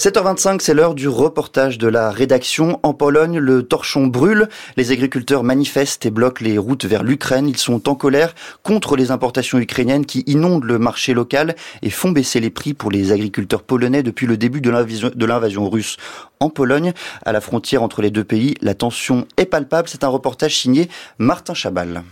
7h25, c'est l'heure du reportage de la rédaction. En Pologne, le torchon brûle. Les agriculteurs manifestent et bloquent les routes vers l'Ukraine. Ils sont en colère contre les importations ukrainiennes qui inondent le marché local et font baisser les prix pour les agriculteurs polonais depuis le début de l'invasion russe. En Pologne, à la frontière entre les deux pays, la tension est palpable. C'est un reportage signé Martin Chabal.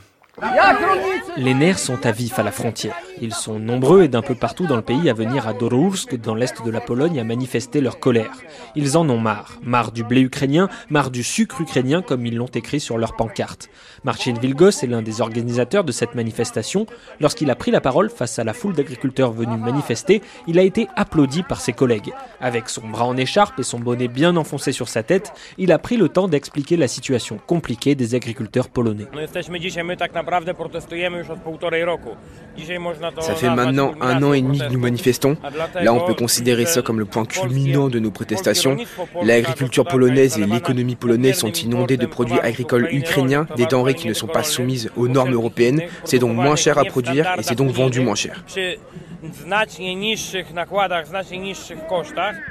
Les nerfs sont à vif à la frontière. Ils sont nombreux et d'un peu partout dans le pays à venir à Dorursk, dans l'est de la Pologne, à manifester leur colère. Ils en ont marre. Marre du blé ukrainien, marre du sucre ukrainien, comme ils l'ont écrit sur leur pancarte. Marcin Vilgos est l'un des organisateurs de cette manifestation. Lorsqu'il a pris la parole face à la foule d'agriculteurs venus manifester, il a été applaudi par ses collègues. Avec son bras en écharpe et son bonnet bien enfoncé sur sa tête, il a pris le temps d'expliquer la situation compliquée des agriculteurs polonais. Ça fait maintenant un an et demi que nous manifestons. Là, on peut considérer ça comme le point culminant de nos protestations. L'agriculture polonaise et l'économie polonaise sont inondées de produits agricoles ukrainiens, des denrées qui ne sont pas soumises aux normes européennes. C'est donc moins cher à produire et c'est donc vendu moins cher.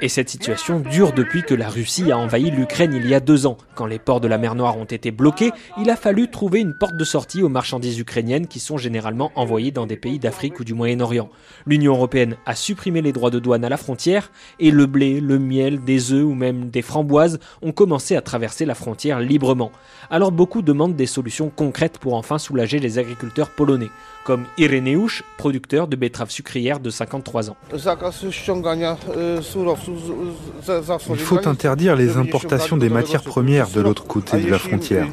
Et cette situation dure depuis que la Russie a envahi l'Ukraine il y a deux ans. Quand les ports de la mer Noire ont été bloqués, il a fallu trouver une porte de sortie aux marchandises ukrainiennes qui sont généralement envoyées dans des pays d'Afrique ou du Moyen-Orient. L'Union européenne a supprimé les droits de douane à la frontière et le blé, le miel, des œufs ou même des framboises ont commencé à traverser la frontière librement. Alors beaucoup demandent des solutions concrètes pour enfin soulager les agriculteurs polonais, comme Ireneusz, producteur de betteraves sucrières de 53 ans. Il faut interdire les importations des matières premières de l'autre côté de la frontière.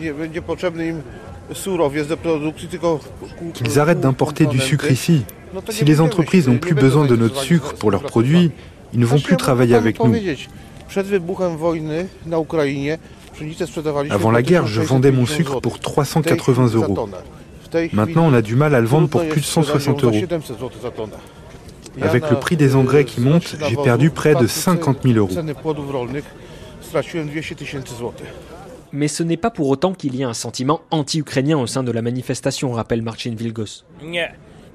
Qu'ils arrêtent d'importer du sucre ici. Si les entreprises n'ont plus besoin de notre sucre pour leurs produits, ils ne vont plus travailler avec nous. Avant la guerre, je vendais mon sucre pour 380 euros. Maintenant, on a du mal à le vendre pour plus de 160 euros. Avec le prix des engrais qui monte, j'ai perdu près de 50 000 euros. Mais ce n'est pas pour autant qu'il y a un sentiment anti-ukrainien au sein de la manifestation, rappelle Marcin Vilgos.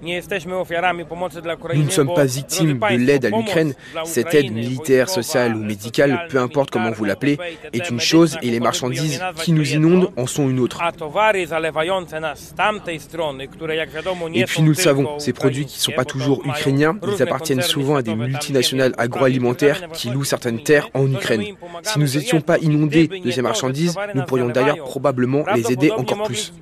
Nous ne sommes pas victimes de l'aide à l'Ukraine. Cette aide militaire, sociale ou médicale, peu importe comment vous l'appelez, est une chose et les marchandises qui nous inondent en sont une autre. Et puis nous le savons, ces produits qui ne sont pas toujours ukrainiens, ils appartiennent souvent à des multinationales agroalimentaires qui louent certaines terres en Ukraine. Si nous n'étions pas inondés de ces marchandises, nous pourrions d'ailleurs probablement les aider encore plus.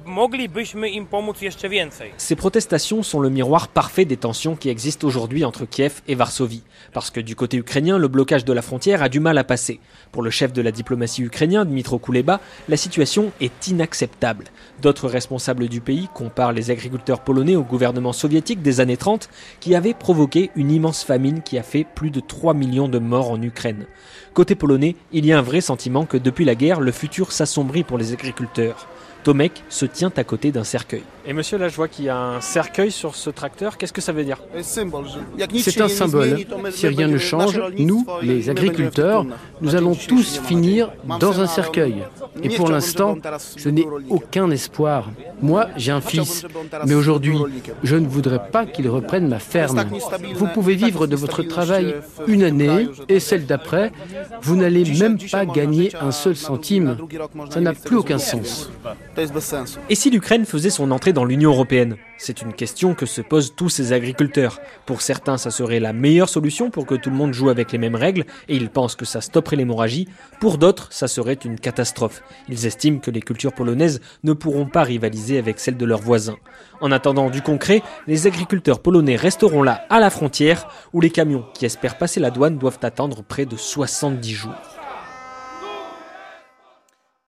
Ces protestations sont le miroir parfait des tensions qui existent aujourd'hui entre Kiev et Varsovie. Parce que du côté ukrainien, le blocage de la frontière a du mal à passer. Pour le chef de la diplomatie ukrainien, Dmitro Kuleba, la situation est inacceptable. D'autres responsables du pays comparent les agriculteurs polonais au gouvernement soviétique des années 30 qui avait provoqué une immense famine qui a fait plus de 3 millions de morts en Ukraine. Côté polonais, il y a un vrai sentiment que depuis la guerre, le futur s'assombrit pour les agriculteurs. Tomek se tient à côté d'un cercueil. Et monsieur, là, je vois qu'il y a un cercueil sur ce tracteur. Qu'est-ce que ça veut dire? C'est un symbole. Si rien ne change, nous, les agriculteurs, nous allons tous finir dans un cercueil. Et pour l'instant, je n'ai aucun espoir. Moi, j'ai un fils, mais aujourd'hui, je ne voudrais pas qu'il reprenne ma ferme. Vous pouvez vivre de votre travail une année et celle d'après, vous n'allez même pas gagner un seul centime. Ça n'a plus aucun sens. Et si l'Ukraine faisait son entrée dans l'Union européenne? C'est une question que se posent tous ces agriculteurs. Pour certains, ça serait la meilleure solution pour que tout le monde joue avec les mêmes règles et ils pensent que ça stopperait l'hémorragie. Pour d'autres, ça serait une catastrophe. Ils estiment que les cultures polonaises ne pourront pas rivaliser avec celles de leurs voisins. En attendant du concret, les agriculteurs polonais resteront là à la frontière où les camions qui espèrent passer la douane doivent attendre près de 70 jours.